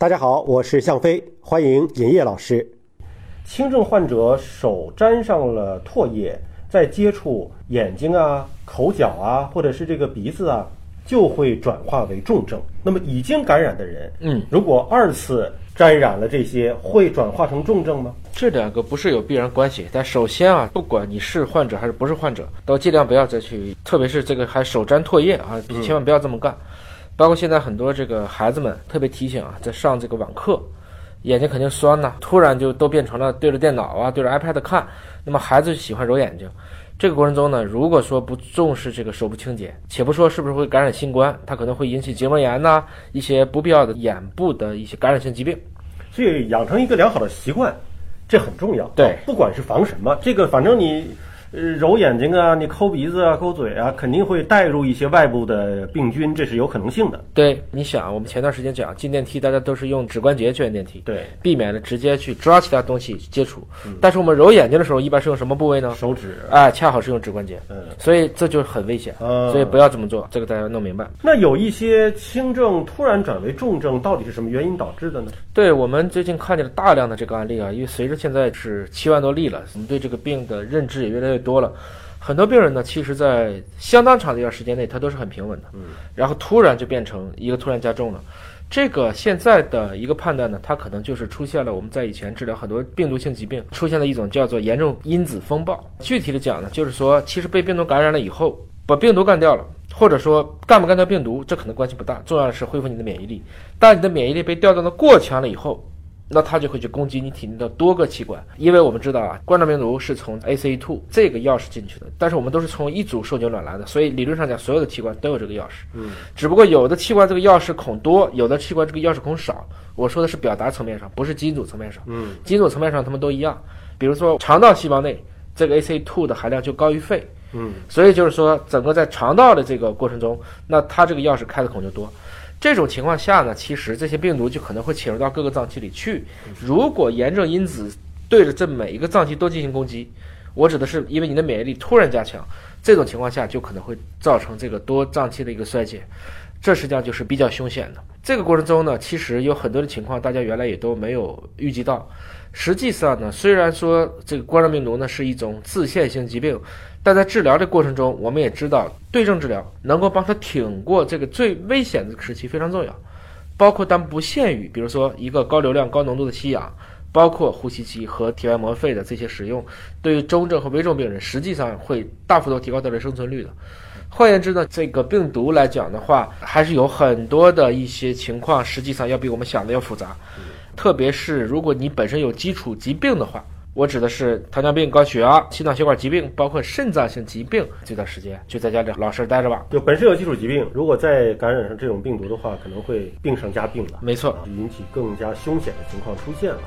大家好，我是向飞，欢迎尹烨老师。轻症患者手沾上了唾液，再接触眼睛啊、口角啊，或者是这个鼻子啊，就会转化为重症。那么已经感染的人，嗯，如果二次沾染了这些，会转化成重症吗？这两个不是有必然关系，但首先啊，不管你是患者还是不是患者，都尽量不要再去，特别是这个还手沾唾液啊，千万不要这么干。包括现在很多这个孩子们特别提醒啊，在上这个网课，眼睛肯定酸呐，突然就都变成了对着电脑啊，对着 iPad 看，那么孩子喜欢揉眼睛。这个过程中呢，如果说不重视这个手部清洁，且不说是不是会感染新冠，它可能会引起结膜炎呐，一些不必要的眼部的一些感染性疾病。所以养成一个良好的习惯，这很重要。对，不管是防什么，这个反正你。呃，揉眼睛啊，你抠鼻子啊，抠嘴啊，肯定会带入一些外部的病菌，这是有可能性的。对，你想，我们前段时间讲进电梯，大家都是用指关节去按电梯，对，避免了直接去抓其他东西接触。但是我们揉眼睛的时候，一般是用什么部位呢？手指。哎，恰好是用指关节。嗯，所以这就很危险。所以不要这么做，这个大家要弄明白。那有一些轻症突然转为重症，到底是什么原因导致的呢？对我们最近看见了大量的这个案例啊，因为随着现在是七万多例了，我们对这个病的认知也越来越多了。很多病人呢，其实，在相当长的一段时间内，他都是很平稳的，嗯，然后突然就变成一个突然加重了。这个现在的一个判断呢，它可能就是出现了我们在以前治疗很多病毒性疾病出现了一种叫做严重因子风暴。具体的讲呢，就是说，其实被病毒感染了以后，把病毒干掉了，或者说干不干掉病毒，这可能关系不大，重要的是恢复你的免疫力。但你的免疫力被调动的过强了以后。那它就会去攻击你体内的多个器官，因为我们知道啊，冠状病毒是从 ACE2 这个钥匙进去的，但是我们都是从一组受精卵来的，所以理论上讲，所有的器官都有这个钥匙。嗯，只不过有的器官这个钥匙孔多，有的器官这个钥匙孔少。我说的是表达层面上，不是基因组层面上。嗯，基因组层面上它们都一样。比如说肠道细胞内这个 ACE2 的含量就高于肺。嗯，所以就是说，整个在肠道的这个过程中，那它这个钥匙开的孔就多。这种情况下呢，其实这些病毒就可能会潜入到各个脏器里去。如果炎症因子对着这每一个脏器都进行攻击，我指的是因为你的免疫力突然加强，这种情况下就可能会造成这个多脏器的一个衰竭，这实际上就是比较凶险的。这个过程中呢，其实有很多的情况大家原来也都没有预计到。实际上呢，虽然说这个冠状病毒呢是一种自限性疾病。但在治疗的过程中，我们也知道对症治疗能够帮他挺过这个最危险的时期非常重要，包括但不限于，比如说一个高流量、高浓度的吸氧，包括呼吸机和体外膜肺的这些使用，对于中症和危重病人，实际上会大幅度提高他的生存率的。换言之呢，这个病毒来讲的话，还是有很多的一些情况，实际上要比我们想的要复杂，特别是如果你本身有基础疾病的话。我指的是糖尿病、高血压、心脑血管疾病，包括肾脏性疾病。这段时间就在家里老实待着吧。就本身有基础疾病，如果再感染上这种病毒的话，可能会病上加病了。没错，引起更加凶险的情况出现了。